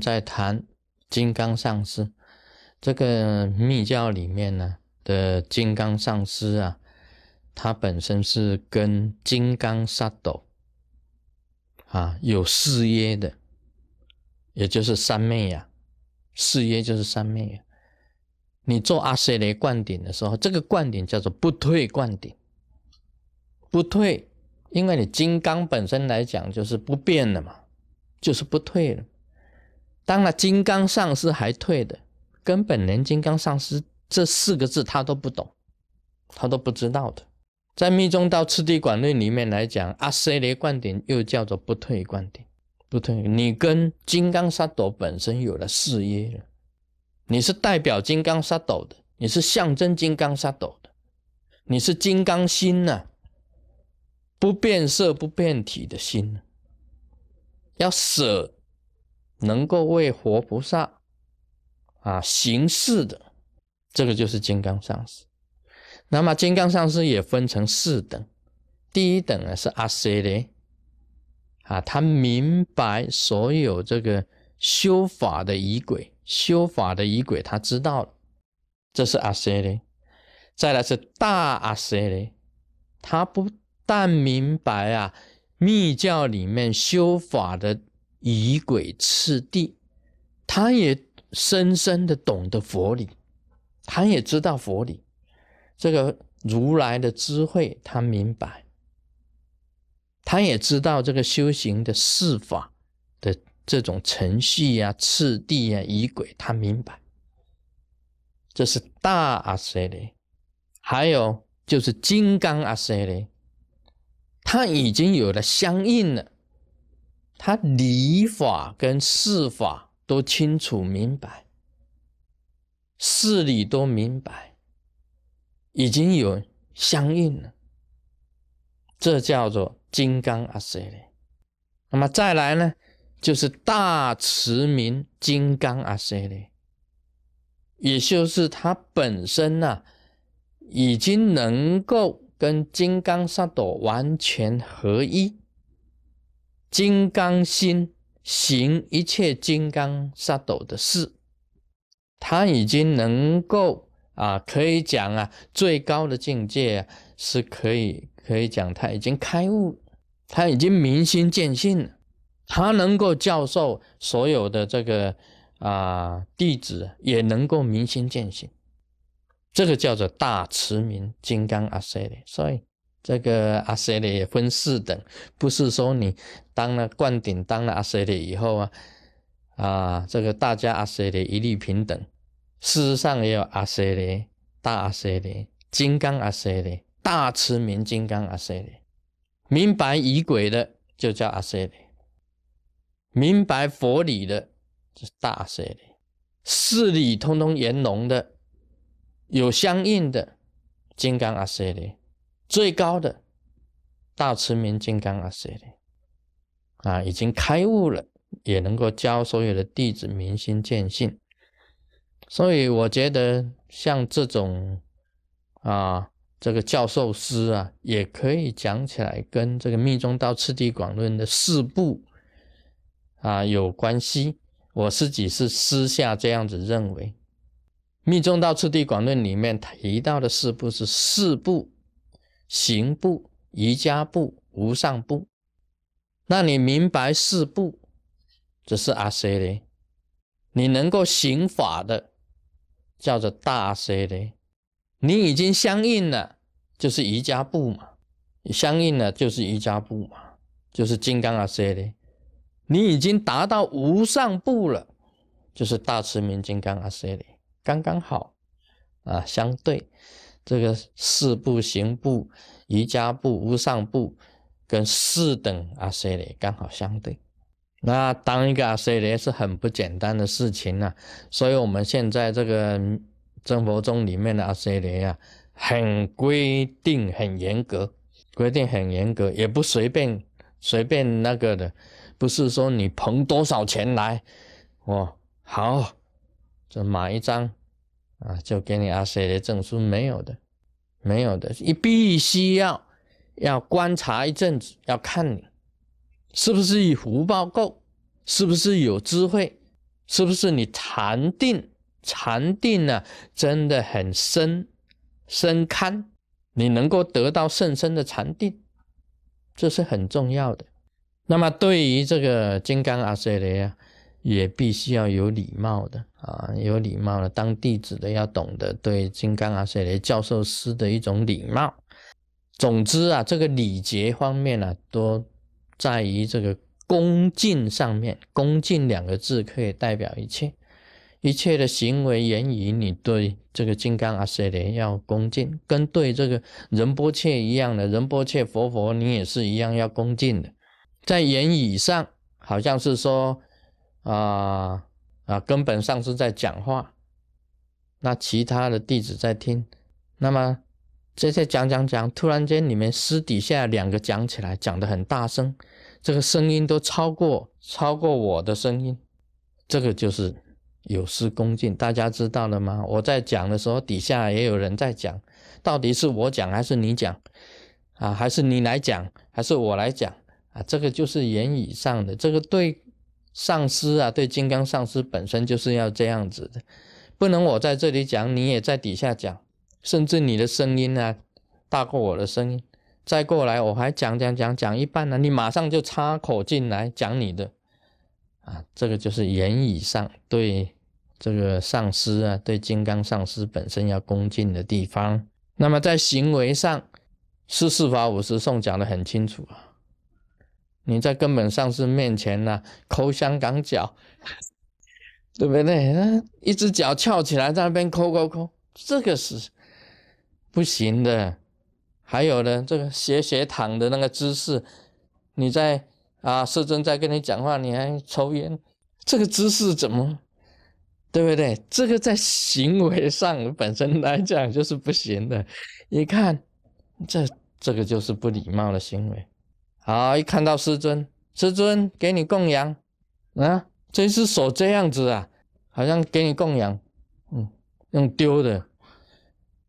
在谈金刚上师，这个密教里面呢的金刚上师啊，他本身是跟金刚萨斗啊有誓约的，也就是三昧呀，誓约就是三昧呀。你做阿塞雷灌顶的时候，这个灌顶叫做不退灌顶，不退，因为你金刚本身来讲就是不变的嘛，就是不退了。当然，金刚上师还退的，根本连金刚上师这四个字他都不懂，他都不知道的。在密宗道次第广论里面来讲，阿塞雷灌顶又叫做不退灌顶，不退，你跟金刚萨埵本身有了事业了。你是代表金刚萨斗的，你是象征金刚萨斗的，你是金刚心呐，不变色不变体的心，要舍，能够为活菩萨啊行事的，这个就是金刚上师。那么金刚上师也分成四等，第一等呢是阿塞雷，啊，他明白所有这个修法的仪轨。修法的仪轨，他知道了，这是阿塞雷。再来是大阿塞雷，他不但明白啊密教里面修法的仪轨次第，他也深深的懂得佛理，他也知道佛理，这个如来的智慧他明白，他也知道这个修行的四法的。这种程序呀、次第呀、仪轨，他明白，这是大阿塞雷。还有就是金刚阿塞雷，他已经有了相应了，他理法跟事法都清楚明白，事理都明白，已经有相应了，这叫做金刚阿塞雷。那么再来呢？就是大慈明金刚阿塞雷，也就是他本身呢，已经能够跟金刚萨埵完全合一，金刚心行一切金刚萨斗的事，他已经能够啊，可以讲啊，最高的境界啊是可以可以讲他已经开悟，他已经明心见性了。他能够教授所有的这个啊弟子，也能够明心见性，这个叫做大慈明金刚阿塞利。所以这个阿塞利也分四等，不是说你当了灌顶、当了阿塞利以后啊啊，这个大家阿塞利一律平等。事实上也有阿塞利、大阿塞利、金刚阿塞利、大慈明金刚阿塞利，明白仪轨的就叫阿塞利。明白佛理的，是大阿舍利；事理通通圆融的，有相应的金刚阿舍利，最高的大慈明金刚阿舍利，啊，已经开悟了，也能够教所有的弟子明心见性。所以我觉得像这种啊，这个教授师啊，也可以讲起来，跟这个密宗道次第广论的四部。啊，有关系。我自己是私下这样子认为，《密宗道次第广论》里面提到的四部是四部：行部、瑜伽部、无上部。那你明白四部，这是阿塞雷；你能够行法的，叫做大阿塞雷。你已经相应了，就是瑜伽部嘛；相应了，就是瑜伽部嘛，就是金刚阿塞雷。你已经达到无上部了，就是大慈明金刚阿塞利，刚刚好啊，相对这个四部行部、瑜伽部、无上部跟四等阿塞利刚好相对。那当一个阿塞利是很不简单的事情啊，所以我们现在这个正佛宗里面的阿塞利啊，很规定、很严格，规定很严格，也不随便随便那个的。不是说你捧多少钱来，哦，好，就买一张啊，就给你阿塞的证书，没有的，没有的，你必须要要观察一阵子，要看你是不是以福报够，是不是有智慧，是不是你禅定？禅定呢，真的很深深堪，你能够得到甚深的禅定，这是很重要的。那么对于这个金刚阿塞雷啊，也必须要有礼貌的啊，有礼貌的。当弟子的要懂得对金刚阿舍雷教授师的一种礼貌。总之啊，这个礼节方面呢，都在于这个恭敬上面。恭敬两个字可以代表一切。一切的行为言语，你对这个金刚阿舍雷要恭敬，跟对这个仁波切一样的仁波切佛佛，你也是一样要恭敬的。在言语上，好像是说啊啊，根本上是在讲话，那其他的弟子在听。那么这些讲讲讲，突然间你们私底下两个讲起来，讲得很大声，这个声音都超过超过我的声音，这个就是。有失恭敬，大家知道了吗？我在讲的时候，底下也有人在讲，到底是我讲还是你讲啊？还是你来讲，还是我来讲啊？这个就是言语上的，这个对上司啊，对金刚上司本身就是要这样子的，不能我在这里讲，你也在底下讲，甚至你的声音呢大过我的声音，再过来我还讲讲讲讲一半呢，你马上就插口进来讲你的啊，这个就是言语上对。这个上师啊，对金刚上师本身要恭敬的地方。那么在行为上，是四法五十颂讲的很清楚啊。你在根本上师面前呢，抠香港脚，对不对？一只脚翘起来在那边抠抠抠，这个是不行的。还有呢，这个斜斜躺的那个姿势，你在啊，师尊在跟你讲话，你还抽烟，这个姿势怎么？对不对？这个在行为上本身来讲就是不行的。一看，这这个就是不礼貌的行为。好，一看到师尊，师尊给你供养啊，这只手这样子啊，好像给你供养，嗯，用丢的，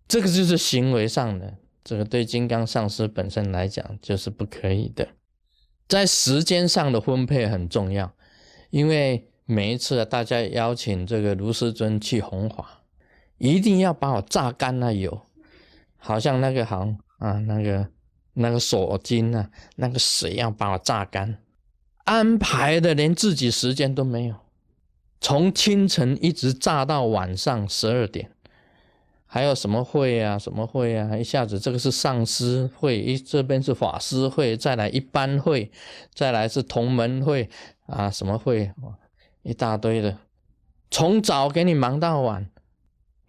这个就是行为上的。这个对金刚上师本身来讲就是不可以的。在时间上的分配很重要，因为。每一次啊，大家邀请这个卢师尊去弘法，一定要把我榨干那油，好像那个行啊，那个那个锁金啊，那个水要把我榨干，安排的连自己时间都没有，从清晨一直榨到晚上十二点，还有什么会啊，什么会啊，一下子这个是上师会，一这边是法师会，再来一般会，再来是同门会啊，什么会？一大堆的，从早给你忙到晚，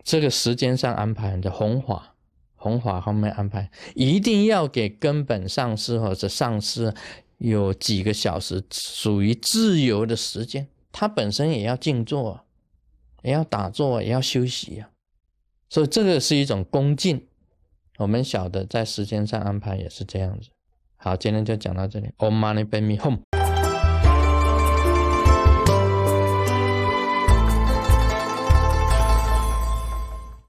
这个时间上安排的红法，弘法方面安排，一定要给根本上师或者上师有几个小时属于自由的时间，他本身也要静坐，也要打坐，也要休息啊。所以这个是一种恭敬，我们晓得在时间上安排也是这样子。好，今天就讲到这里。Om Mani Padme Hum。